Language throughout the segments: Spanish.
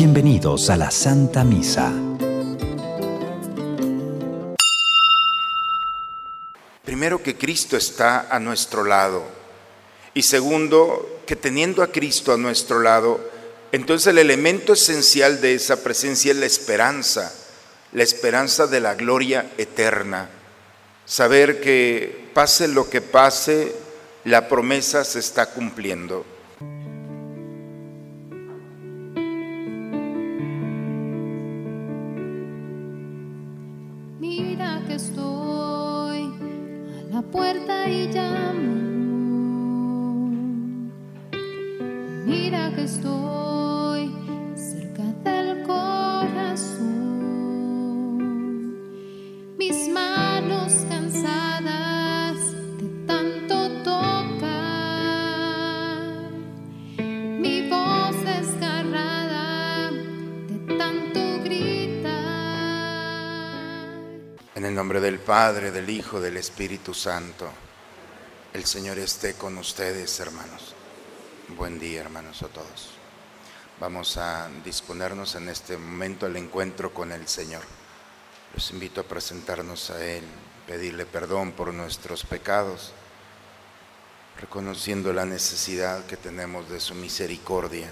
Bienvenidos a la Santa Misa. Primero que Cristo está a nuestro lado y segundo que teniendo a Cristo a nuestro lado, entonces el elemento esencial de esa presencia es la esperanza, la esperanza de la gloria eterna. Saber que pase lo que pase, la promesa se está cumpliendo. Padre, del Hijo, del Espíritu Santo, el Señor esté con ustedes, hermanos. Buen día, hermanos, a todos. Vamos a disponernos en este momento al encuentro con el Señor. Los invito a presentarnos a Él, pedirle perdón por nuestros pecados, reconociendo la necesidad que tenemos de su misericordia.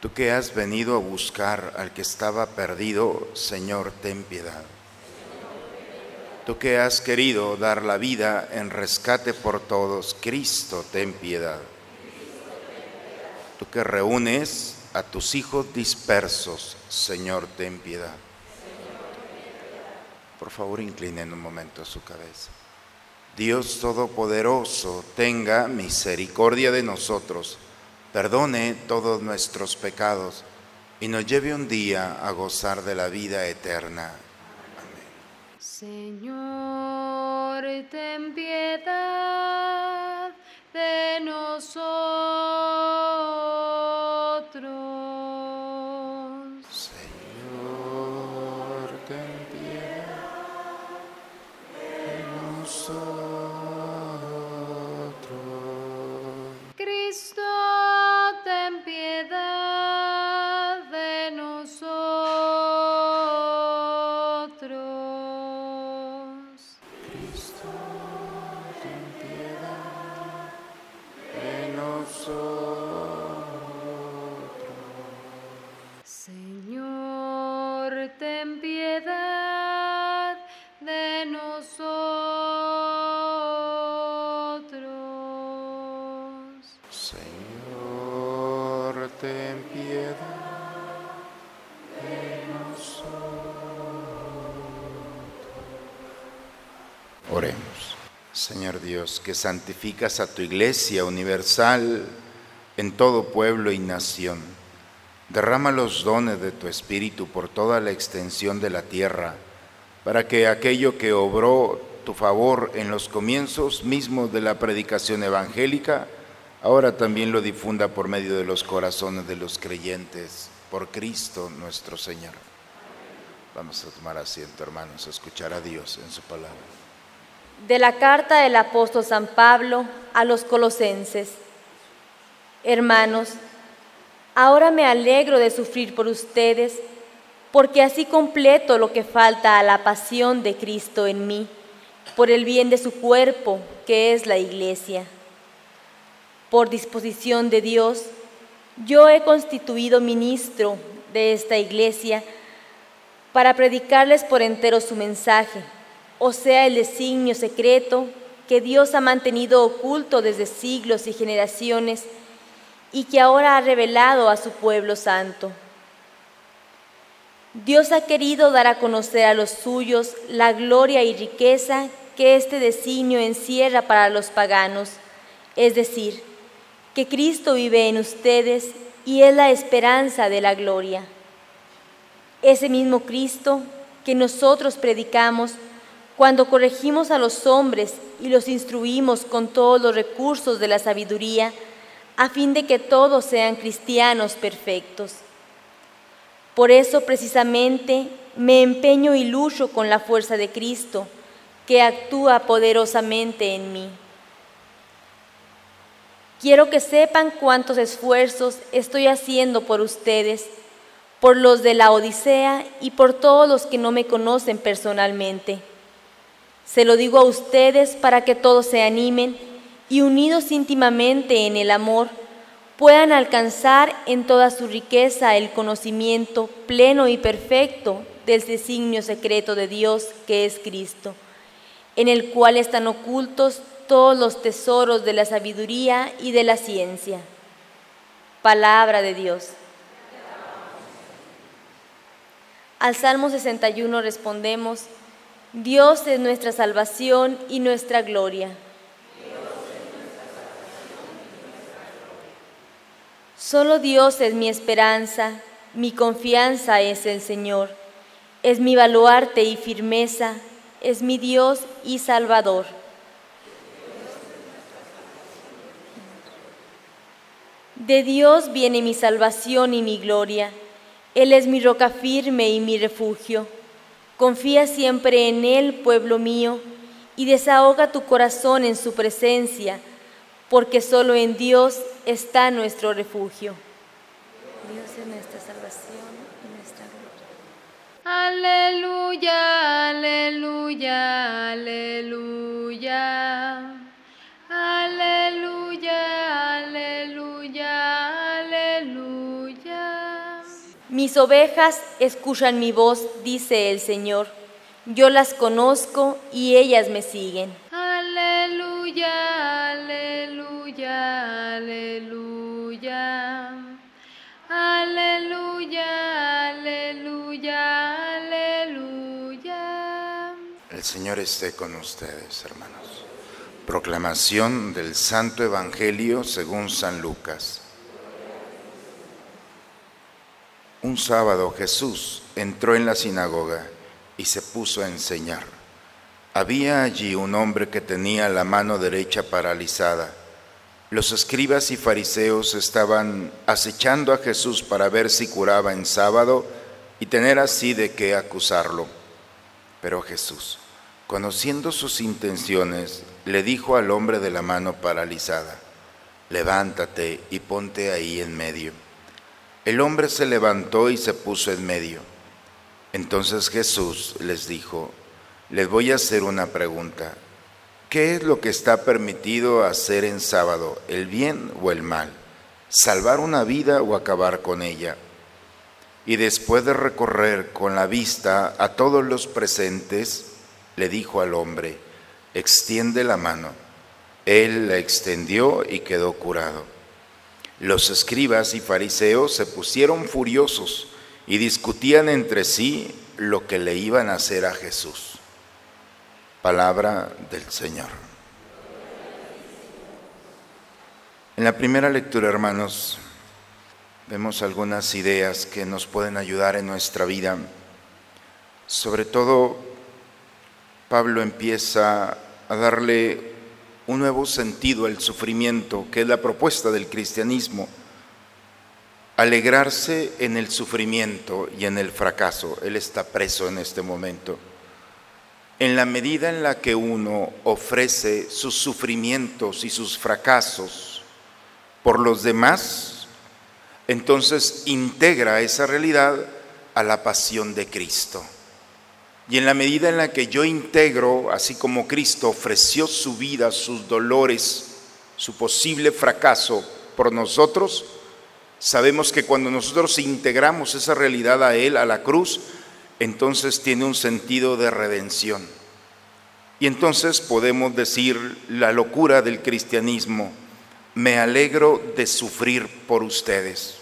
Tú que has venido a buscar al que estaba perdido, Señor, ten piedad. Tú que has querido dar la vida en rescate por todos, Cristo, ten piedad. Tú que reúnes a tus hijos dispersos, Señor, ten piedad. Por favor, inclinen un momento su cabeza. Dios Todopoderoso, tenga misericordia de nosotros, perdone todos nuestros pecados y nos lleve un día a gozar de la vida eterna. Señor, ten piedad de nosotros. Dios, que santificas a tu iglesia universal en todo pueblo y nación. Derrama los dones de tu Espíritu por toda la extensión de la tierra, para que aquello que obró tu favor en los comienzos mismos de la predicación evangélica, ahora también lo difunda por medio de los corazones de los creyentes, por Cristo nuestro Señor. Vamos a tomar asiento, hermanos, a escuchar a Dios en su palabra. De la carta del apóstol San Pablo a los colosenses. Hermanos, ahora me alegro de sufrir por ustedes, porque así completo lo que falta a la pasión de Cristo en mí, por el bien de su cuerpo, que es la iglesia. Por disposición de Dios, yo he constituido ministro de esta iglesia para predicarles por entero su mensaje, o sea, el designio secreto que Dios ha mantenido oculto desde siglos y generaciones y que ahora ha revelado a su pueblo santo. Dios ha querido dar a conocer a los suyos la gloria y riqueza que este designio encierra para los paganos, es decir, que Cristo vive en ustedes y es la esperanza de la gloria. Ese mismo Cristo que nosotros predicamos cuando corregimos a los hombres y los instruimos con todos los recursos de la sabiduría, a fin de que todos sean cristianos perfectos. Por eso precisamente me empeño y lucho con la fuerza de Cristo, que actúa poderosamente en mí. Quiero que sepan cuántos esfuerzos estoy haciendo por ustedes, por los de la Odisea y por todos los que no me conocen personalmente. Se lo digo a ustedes para que todos se animen y unidos íntimamente en el amor, puedan alcanzar en toda su riqueza el conocimiento pleno y perfecto del designio secreto de Dios que es Cristo, en el cual están ocultos todos los tesoros de la sabiduría y de la ciencia. Palabra de Dios. Al Salmo 61 respondemos, Dios es nuestra salvación y nuestra gloria. Solo Dios es mi esperanza, mi confianza es el Señor, es mi baluarte y firmeza, es mi Dios y Salvador. De Dios viene mi salvación y mi gloria. Él es mi roca firme y mi refugio. Confía siempre en Él, pueblo mío, y desahoga tu corazón en su presencia, porque solo en Dios está nuestro refugio. Dios es nuestra salvación y nuestra gloria. Aleluya, aleluya, aleluya. Aleluya, Mis ovejas escuchan mi voz, dice el Señor. Yo las conozco y ellas me siguen. Aleluya, aleluya, aleluya. Aleluya, aleluya, aleluya. El Señor esté con ustedes, hermanos. Proclamación del Santo Evangelio según San Lucas. Un sábado Jesús entró en la sinagoga y se puso a enseñar. Había allí un hombre que tenía la mano derecha paralizada. Los escribas y fariseos estaban acechando a Jesús para ver si curaba en sábado y tener así de qué acusarlo. Pero Jesús, conociendo sus intenciones, le dijo al hombre de la mano paralizada, levántate y ponte ahí en medio. El hombre se levantó y se puso en medio. Entonces Jesús les dijo, les voy a hacer una pregunta. ¿Qué es lo que está permitido hacer en sábado, el bien o el mal? ¿Salvar una vida o acabar con ella? Y después de recorrer con la vista a todos los presentes, le dijo al hombre, extiende la mano. Él la extendió y quedó curado. Los escribas y fariseos se pusieron furiosos y discutían entre sí lo que le iban a hacer a Jesús. Palabra del Señor. En la primera lectura, hermanos, vemos algunas ideas que nos pueden ayudar en nuestra vida. Sobre todo, Pablo empieza a darle un nuevo sentido al sufrimiento, que es la propuesta del cristianismo. Alegrarse en el sufrimiento y en el fracaso. Él está preso en este momento. En la medida en la que uno ofrece sus sufrimientos y sus fracasos por los demás, entonces integra esa realidad a la pasión de Cristo. Y en la medida en la que yo integro, así como Cristo ofreció su vida, sus dolores, su posible fracaso por nosotros, sabemos que cuando nosotros integramos esa realidad a Él, a la cruz, entonces tiene un sentido de redención. Y entonces podemos decir la locura del cristianismo, me alegro de sufrir por ustedes.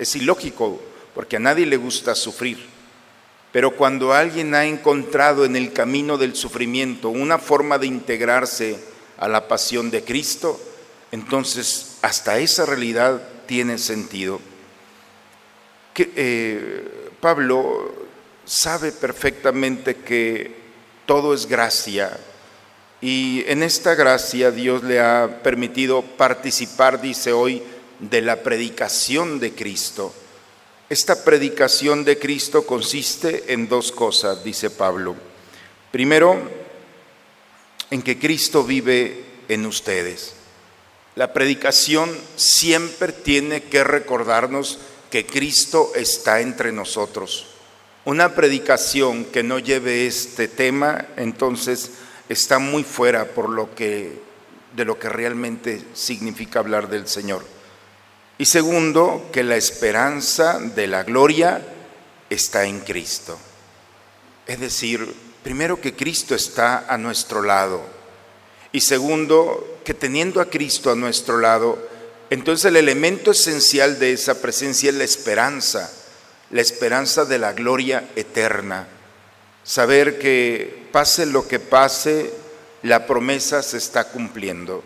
Es ilógico, porque a nadie le gusta sufrir. Pero cuando alguien ha encontrado en el camino del sufrimiento una forma de integrarse a la pasión de Cristo, entonces hasta esa realidad tiene sentido. Que, eh, Pablo sabe perfectamente que todo es gracia y en esta gracia Dios le ha permitido participar, dice hoy, de la predicación de Cristo esta predicación de Cristo consiste en dos cosas, dice Pablo. Primero, en que Cristo vive en ustedes. La predicación siempre tiene que recordarnos que Cristo está entre nosotros. Una predicación que no lleve este tema, entonces está muy fuera por lo que de lo que realmente significa hablar del Señor. Y segundo, que la esperanza de la gloria está en Cristo. Es decir, primero que Cristo está a nuestro lado. Y segundo, que teniendo a Cristo a nuestro lado, entonces el elemento esencial de esa presencia es la esperanza, la esperanza de la gloria eterna. Saber que pase lo que pase, la promesa se está cumpliendo.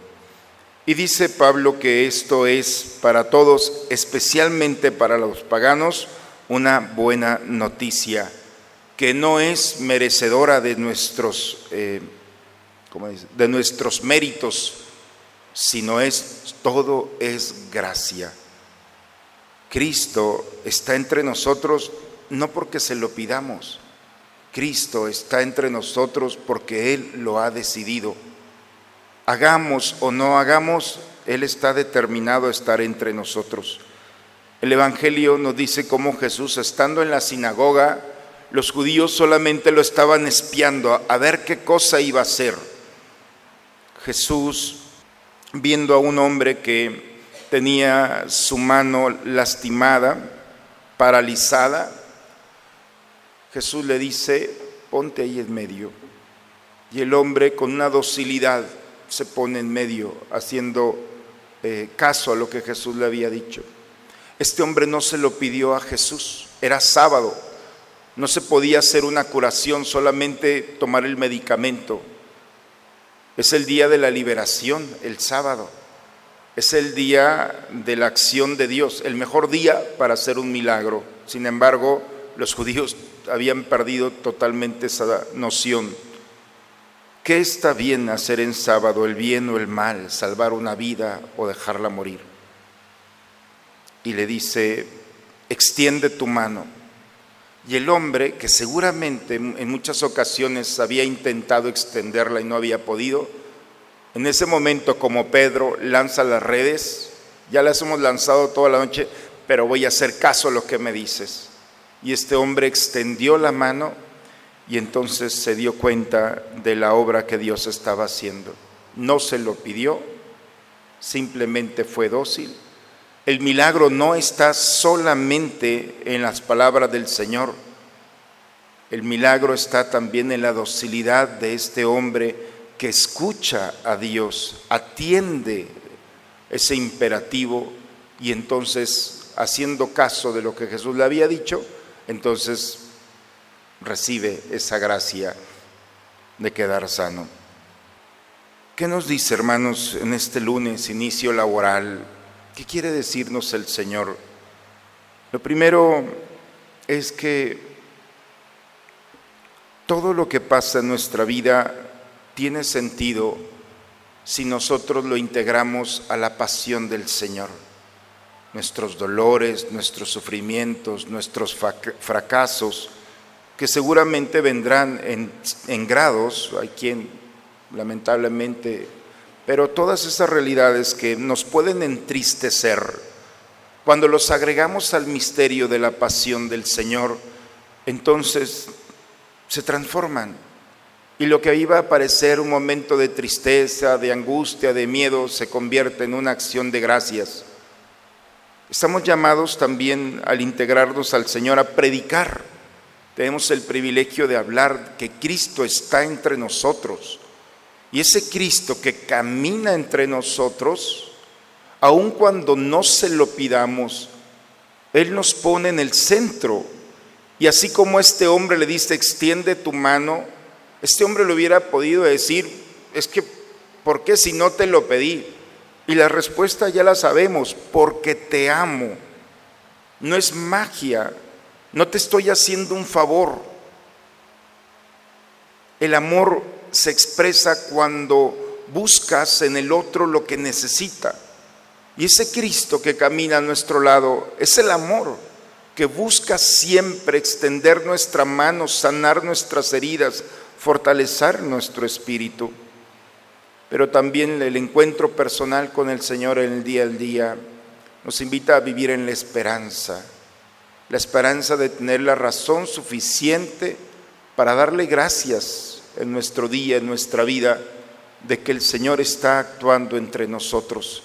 Y dice Pablo que esto es para todos, especialmente para los paganos, una buena noticia, que no es merecedora de nuestros, eh, de nuestros méritos, sino es todo es gracia. Cristo está entre nosotros no porque se lo pidamos, Cristo está entre nosotros porque Él lo ha decidido. Hagamos o no hagamos, Él está determinado a estar entre nosotros. El Evangelio nos dice cómo Jesús, estando en la sinagoga, los judíos solamente lo estaban espiando a ver qué cosa iba a hacer. Jesús, viendo a un hombre que tenía su mano lastimada, paralizada, Jesús le dice, ponte ahí en medio. Y el hombre con una docilidad se pone en medio, haciendo eh, caso a lo que Jesús le había dicho. Este hombre no se lo pidió a Jesús, era sábado, no se podía hacer una curación, solamente tomar el medicamento. Es el día de la liberación, el sábado. Es el día de la acción de Dios, el mejor día para hacer un milagro. Sin embargo, los judíos habían perdido totalmente esa noción. ¿Qué está bien hacer en sábado, el bien o el mal, salvar una vida o dejarla morir? Y le dice, extiende tu mano. Y el hombre, que seguramente en muchas ocasiones había intentado extenderla y no había podido, en ese momento como Pedro lanza las redes, ya las hemos lanzado toda la noche, pero voy a hacer caso a lo que me dices. Y este hombre extendió la mano y entonces se dio cuenta de la obra que Dios estaba haciendo. No se lo pidió, simplemente fue dócil. El milagro no está solamente en las palabras del Señor, el milagro está también en la docilidad de este hombre que escucha a Dios, atiende ese imperativo y entonces, haciendo caso de lo que Jesús le había dicho, entonces recibe esa gracia de quedar sano. ¿Qué nos dice, hermanos, en este lunes, inicio laboral? ¿Qué quiere decirnos el Señor? Lo primero es que todo lo que pasa en nuestra vida tiene sentido si nosotros lo integramos a la pasión del Señor nuestros dolores, nuestros sufrimientos, nuestros fracasos, que seguramente vendrán en, grados, hay quien lamentablemente, pero todas esas realidades que nos pueden entristecer, cuando los agregamos al misterio de la pasión del Señor, entonces se transforman. Y lo que iba a parecer un momento de tristeza, de angustia, de miedo, se convierte en una acción de gracias Estamos llamados también al integrarnos al Señor a predicar. Tenemos el privilegio de hablar que Cristo está entre nosotros. Y ese Cristo que camina entre nosotros, aun cuando no se lo pidamos, Él nos pone en el centro. Y así como este hombre le dice, extiende tu mano, este hombre le hubiera podido decir, es que, ¿por qué si no te lo pedí? Y la respuesta ya la sabemos, porque te amo. No es magia, no te estoy haciendo un favor. El amor se expresa cuando buscas en el otro lo que necesita. Y ese Cristo que camina a nuestro lado es el amor que busca siempre extender nuestra mano, sanar nuestras heridas, fortalecer nuestro espíritu. pero también el encuentro personal con el Señor en el día al día nos invita a vivir en la esperanza, la esperanza de tener la razón suficiente para darle gracias en nuestro día, en nuestra vida, de que el Señor está actuando entre nosotros,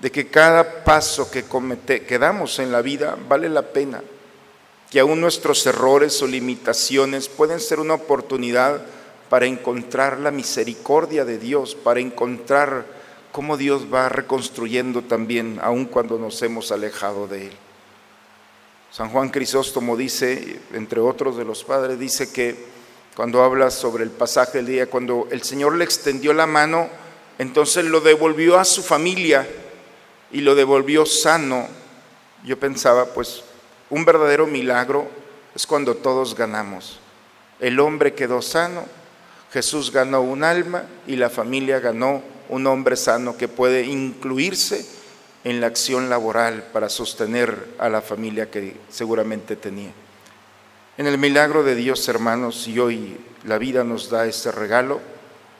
de que cada paso que, comete, que damos en la vida vale la pena, que aún nuestros errores o limitaciones pueden ser una oportunidad para encontrar la misericordia de Dios, para encontrar cómo Dios va reconstruyendo también, aun cuando nos hemos alejado de Él. San Juan Crisóstomo dice, entre otros de los padres, dice que cuando habla sobre el pasaje del día, cuando el Señor le extendió la mano, entonces lo devolvió a su familia y lo devolvió sano. Yo pensaba, pues, un verdadero milagro es cuando todos ganamos. El hombre quedó sano, Jesús ganó un alma y la familia ganó un hombre sano que puede incluirse en la acción laboral para sostener a la familia que seguramente tenía. En el milagro de Dios, hermanos, y hoy la vida nos da este regalo,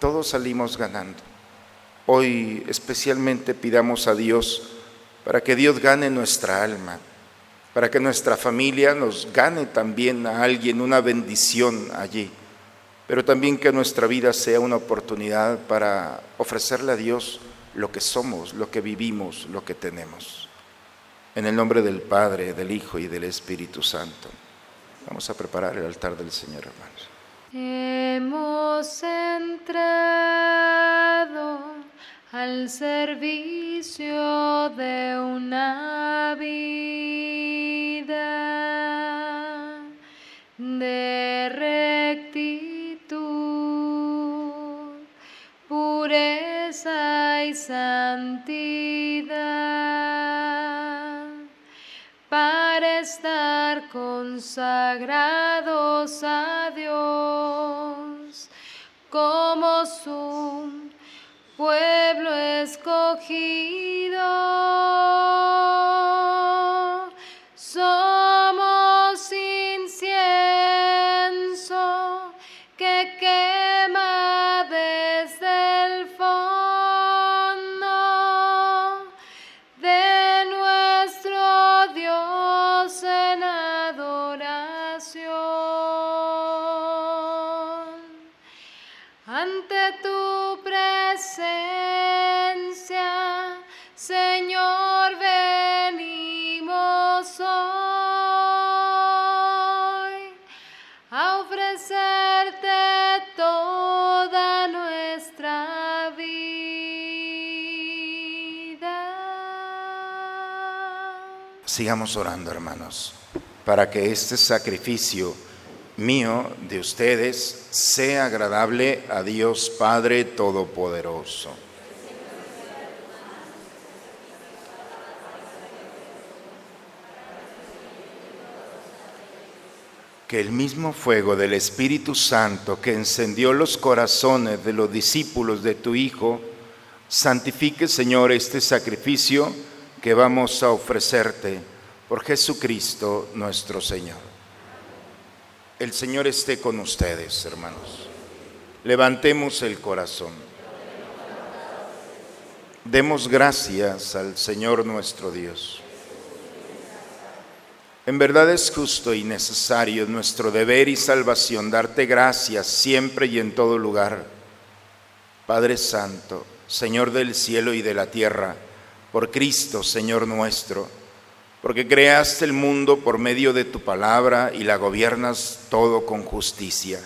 todos salimos ganando. Hoy especialmente pidamos a Dios para que Dios gane nuestra alma, para que nuestra familia nos gane también a alguien una bendición allí pero también que nuestra vida sea una oportunidad para ofrecerle a Dios lo que somos, lo que vivimos, lo que tenemos. En el nombre del Padre, del Hijo y del Espíritu Santo. Vamos a preparar el altar del Señor, hermanos. Hemos entrado al servicio de una consagrados a Dios como su pueblo escogido. Sigamos orando, hermanos, para que este sacrificio mío de ustedes sea agradable a Dios Padre Todopoderoso. Que el mismo fuego del Espíritu Santo que encendió los corazones de los discípulos de tu Hijo, santifique, Señor, este sacrificio que vamos a ofrecerte por Jesucristo nuestro Señor. El Señor esté con ustedes, hermanos. Levantemos el corazón. Demos gracias al Señor nuestro Dios. En verdad es justo y necesario nuestro deber y salvación darte gracias siempre y en todo lugar. Padre Santo, Señor del cielo y de la tierra, por Cristo, Señor nuestro, porque creaste el mundo por medio de tu palabra y la gobiernas todo con justicia.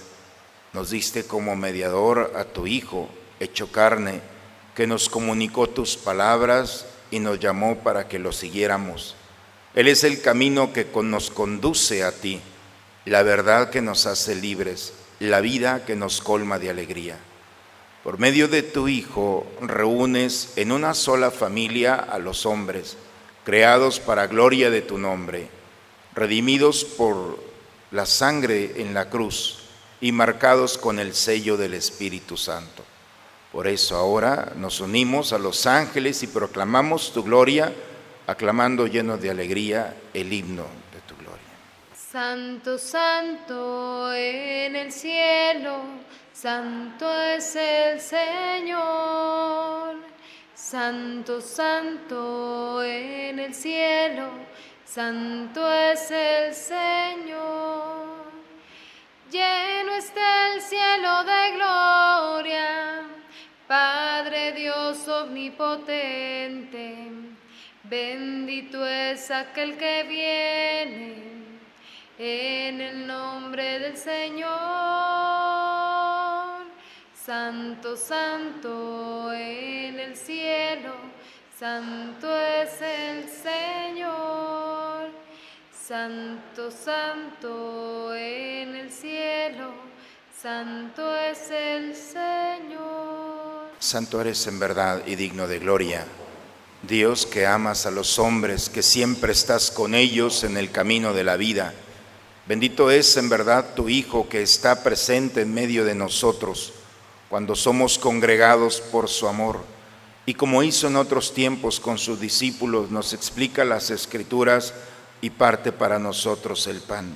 Nos diste como mediador a tu Hijo, hecho carne, que nos comunicó tus palabras y nos llamó para que lo siguiéramos. Él es el camino que nos conduce a ti, la verdad que nos hace libres, la vida que nos colma de alegría. Por medio de tu Hijo reúnes en una sola familia a los hombres, creados para gloria de tu nombre, redimidos por la sangre en la cruz y marcados con el sello del Espíritu Santo. Por eso ahora nos unimos a los ángeles y proclamamos tu gloria, aclamando llenos de alegría el himno de tu gloria. Santo, santo en el cielo, santo es el Señor. Santo, santo en el cielo, santo es el Señor. Lleno está el cielo de gloria, Padre Dios omnipotente, bendito es aquel que viene en el nombre del Señor. Santo, santo en el cielo, santo es el Señor. Santo, santo en el cielo, santo es el Señor. Santo eres en verdad y digno de gloria. Dios que amas a los hombres, que siempre estás con ellos en el camino de la vida Bendito es en verdad tu Hijo que está presente en medio de nosotros cuando somos congregados por su amor. Y como hizo en otros tiempos con sus discípulos, nos explica las escrituras y parte para nosotros el pan.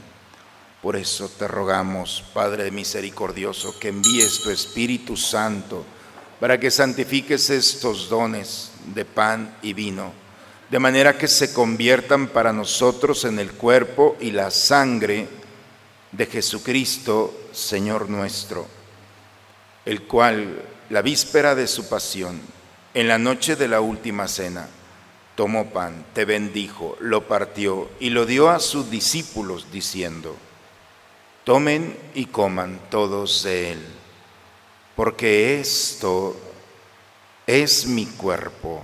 Por eso te rogamos, Padre misericordioso, que envíes tu Espíritu Santo para que santifiques estos dones de pan y vino de manera que se conviertan para nosotros en el cuerpo y la sangre de Jesucristo, Señor nuestro, el cual, la víspera de su pasión, en la noche de la última cena, tomó pan, te bendijo, lo partió y lo dio a sus discípulos, diciendo, tomen y coman todos de él, porque esto es mi cuerpo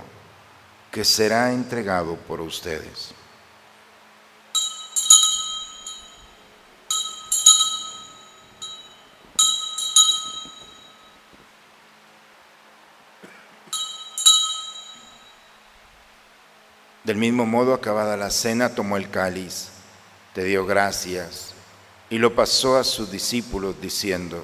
que será entregado por ustedes. Del mismo modo, acabada la cena, tomó el cáliz, te dio gracias y lo pasó a sus discípulos diciendo,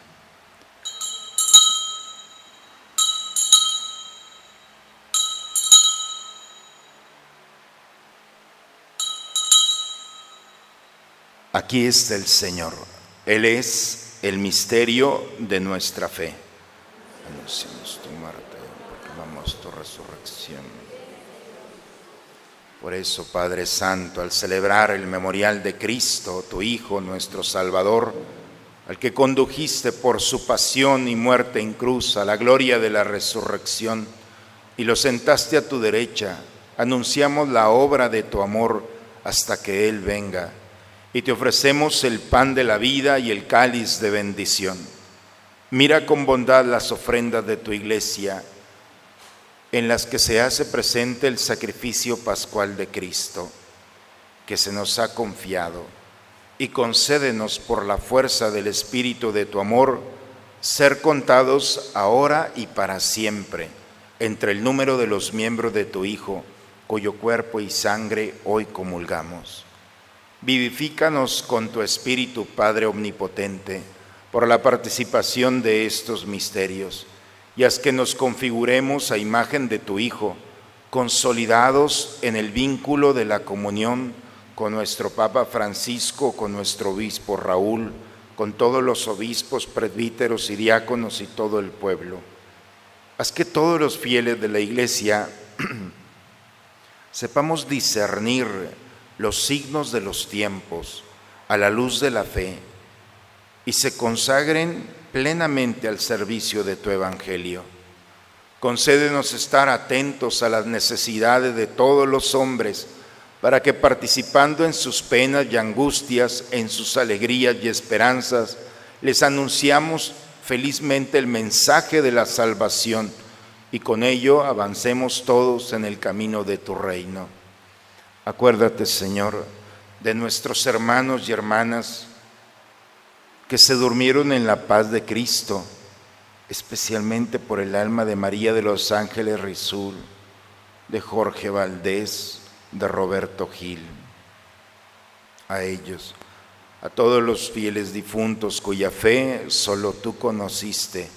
Aquí está el Señor. Él es el misterio de nuestra fe. Anunciamos tu muerte, proclamamos tu resurrección. Por eso, Padre Santo, al celebrar el memorial de Cristo, tu Hijo, nuestro Salvador, al que condujiste por su pasión y muerte en cruz a la gloria de la resurrección, y lo sentaste a tu derecha, anunciamos la obra de tu amor hasta que Él venga y te ofrecemos el pan de la vida y el cáliz de bendición. Mira con bondad las ofrendas de tu iglesia en las que se hace presente el sacrificio pascual de Cristo que se nos ha confiado y concédenos por la fuerza del Espíritu de tu amor ser contados ahora y para siempre entre el número de los miembros de tu Hijo, cuyo cuerpo y sangre hoy comulgamos Vivifícanos con tu Espíritu, Padre Omnipotente, por la participación de estos misterios, y haz que nos configuremos a imagen de tu Hijo, consolidados en el vínculo de la comunión con nuestro Papa Francisco, con nuestro obispo Raúl, con todos los obispos, presbíteros y diáconos y todo el pueblo. Haz que todos los fieles de la Iglesia sepamos discernir los signos de los tiempos a la luz de la fe y se consagren plenamente al servicio de tu Evangelio. Concédenos estar atentos a las necesidades de todos los hombres, para que participando en sus penas y angustias, en sus alegrías y esperanzas, les anunciamos felizmente el mensaje de la salvación y con ello avancemos todos en el camino de tu reino. Acuérdate, Señor, de nuestros hermanos y hermanas que se durmieron en la paz de Cristo, especialmente por el alma de María de los Ángeles Rizul, de Jorge Valdés, de Roberto Gil. A ellos, a todos los fieles difuntos cuya fe solo tú conociste,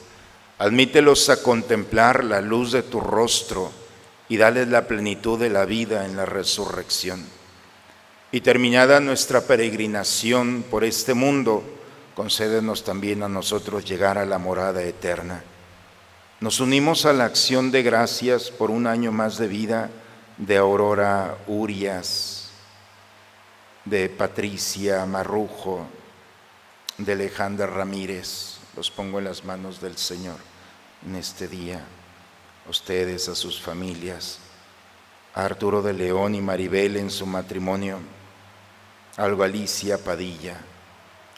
admítelos a contemplar la luz de tu rostro y dales la plenitud de la vida en la resurrección. Y terminada nuestra peregrinación por este mundo, concédenos también a nosotros llegar a la morada eterna nos unimos a la acción de gracias por un año más de vida de Aurora Urias, de Patricia Marrujo, de Alejandra Ramírez. Los pongo en las manos del Señor en este día. Ustedes, a sus familias, a Arturo de León y Maribel en su matrimonio, a Alicia Padilla.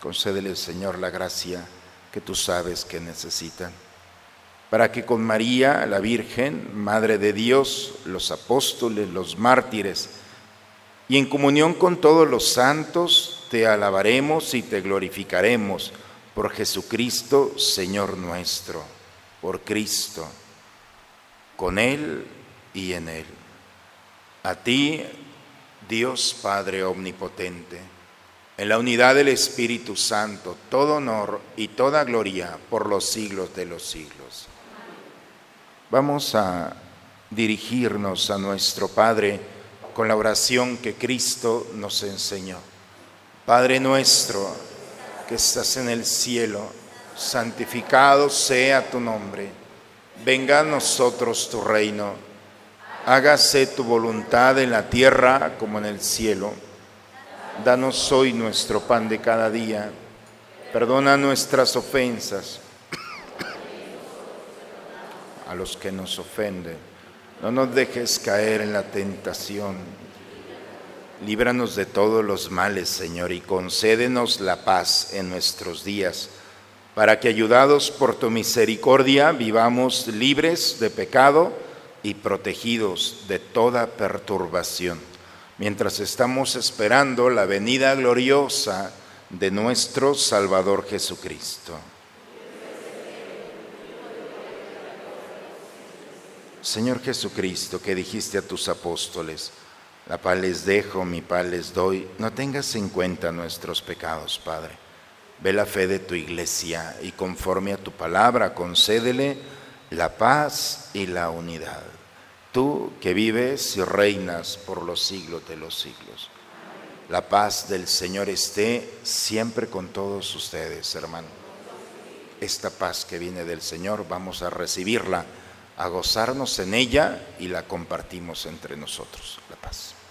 Concédele, Señor, la gracia que tú sabes que necesitan para que con María, la Virgen, Madre de Dios, los apóstoles, los mártires, y en comunión con todos los santos, te alabaremos y te glorificaremos por Jesucristo, Señor nuestro, por Cristo, con Él y en Él. A ti, Dios Padre Omnipotente, en la unidad del Espíritu Santo, todo honor y toda gloria por los siglos de los siglos. Vamos a dirigirnos a nuestro Padre con la oración que Cristo nos enseñó. Padre nuestro que estás en el cielo, santificado sea tu nombre. Venga a nosotros tu reino. Hágase tu voluntad en la tierra como en el cielo. Danos hoy nuestro pan de cada día. Perdona nuestras ofensas a los que nos ofenden. No nos dejes caer en la tentación. Líbranos de todos los males, Señor, y concédenos la paz en nuestros días, para que ayudados por tu misericordia vivamos libres de pecado y protegidos de toda perturbación, mientras estamos esperando la venida gloriosa de nuestro Salvador Jesucristo. Señor Jesucristo, que dijiste a tus apóstoles, la paz les dejo, mi paz les doy, no tengas en cuenta nuestros pecados, Padre. Ve la fe de tu iglesia y conforme a tu palabra concédele la paz y la unidad. Tú que vives y reinas por los siglos de los siglos. La paz del Señor esté siempre con todos ustedes, hermano. Esta paz que viene del Señor vamos a recibirla a gozarnos en ella y la compartimos entre nosotros. La paz.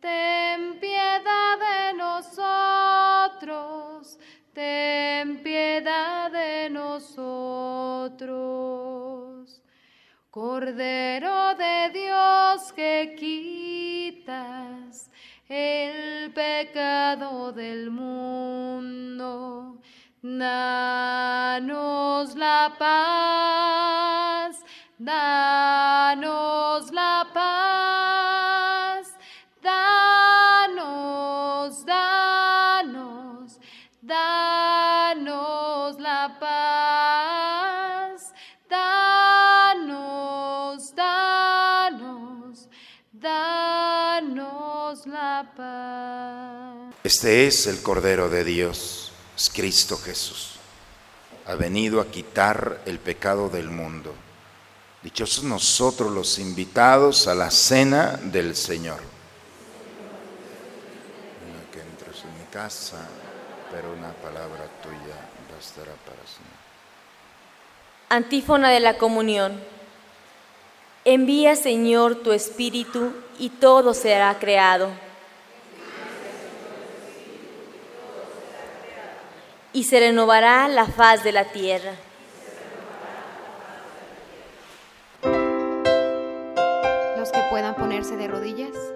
Ten piedad de nosotros, ten piedad de nosotros. Cordero de Dios que quitas el pecado del mundo, danos la paz Danos la paz, Este es el Cordero de Dios, es Cristo Jesús. Ha venido a quitar el pecado del mundo. Dichosos nosotros los invitados a la cena del Señor. Antífona de la comunión. Envía, Señor, tu espíritu y todo será creado. Y se renovará la faz de la tierra. invitamos que puedan ponerse de rodillas.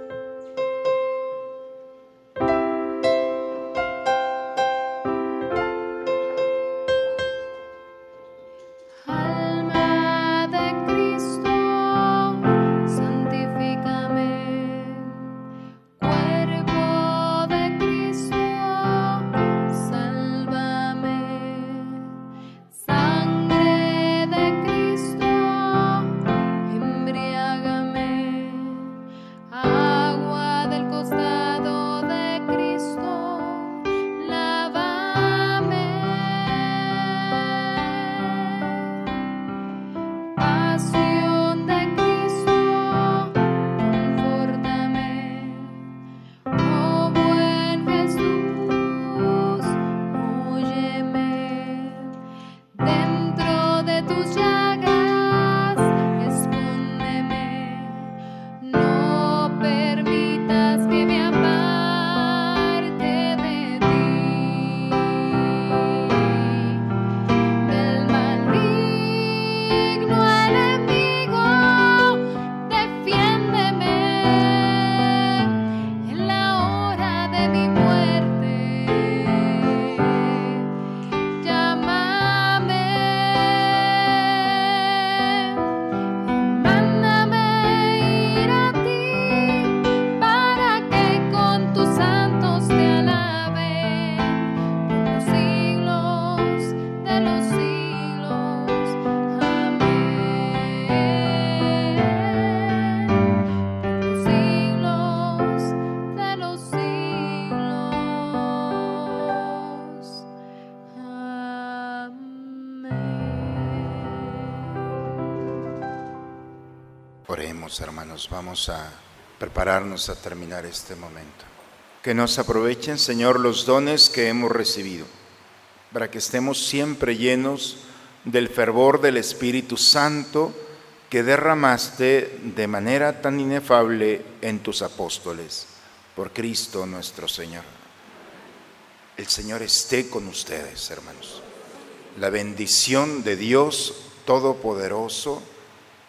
Vamos a prepararnos a terminar este momento. Que nos aprovechen, Señor, los dones que hemos recibido, para que estemos siempre llenos del fervor del Espíritu Santo que derramaste de manera tan inefable en tus apóstoles, por Cristo nuestro Señor. El Señor esté con ustedes, hermanos. La bendición de Dios Todopoderoso,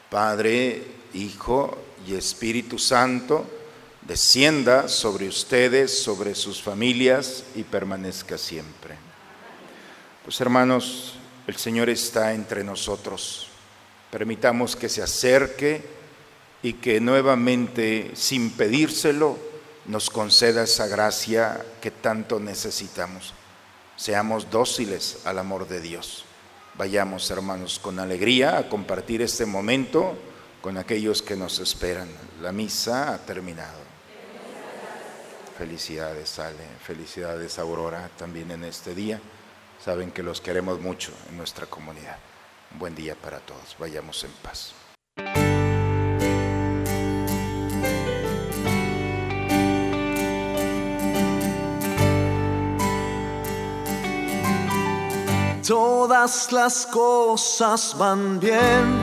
Padre, Hijo y Espíritu Santo, descienda sobre ustedes, sobre sus familias y permanezca siempre. Pues hermanos, el Señor está entre nosotros. Permitamos que se acerque y que nuevamente, sin pedírselo, nos conceda esa gracia que tanto necesitamos. Seamos dóciles al amor de Dios. Vayamos, hermanos, con alegría a compartir este momento con aquellos que nos esperan. La misa ha terminado. Felicidades, Ale. Felicidades, Aurora, también en este día. Saben que los queremos mucho en nuestra comunidad. Un buen día para todos. Vayamos en paz. Todas las cosas van bien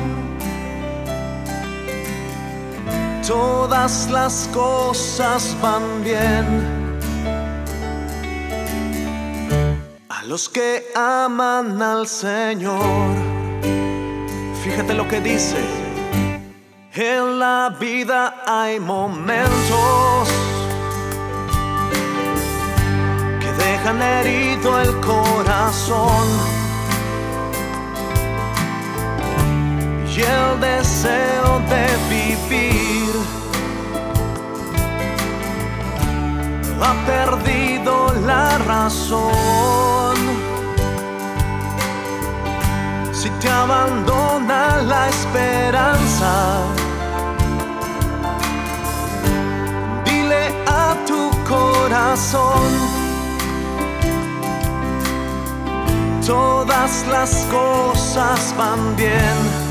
Todas las cosas van bien a los que aman al Señor. Fíjate lo que dice. En la vida hay momentos que dejan herido el corazón y el deseo de vivir ha perdido la razón. Si te abandona la esperanza, dile a tu corazón, todas las cosas van bien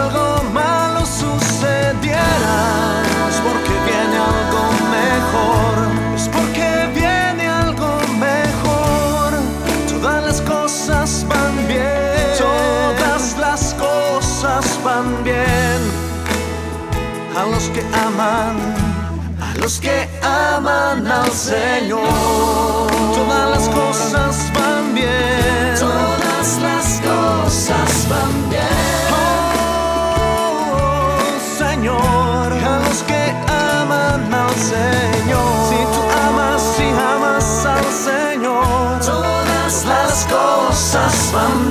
a los que aman al Señor. Todas las cosas van bien, todas las cosas van bien. Oh, Señor, a los que aman al Señor. Si tú amas, si amas al Señor, todas las cosas van bien.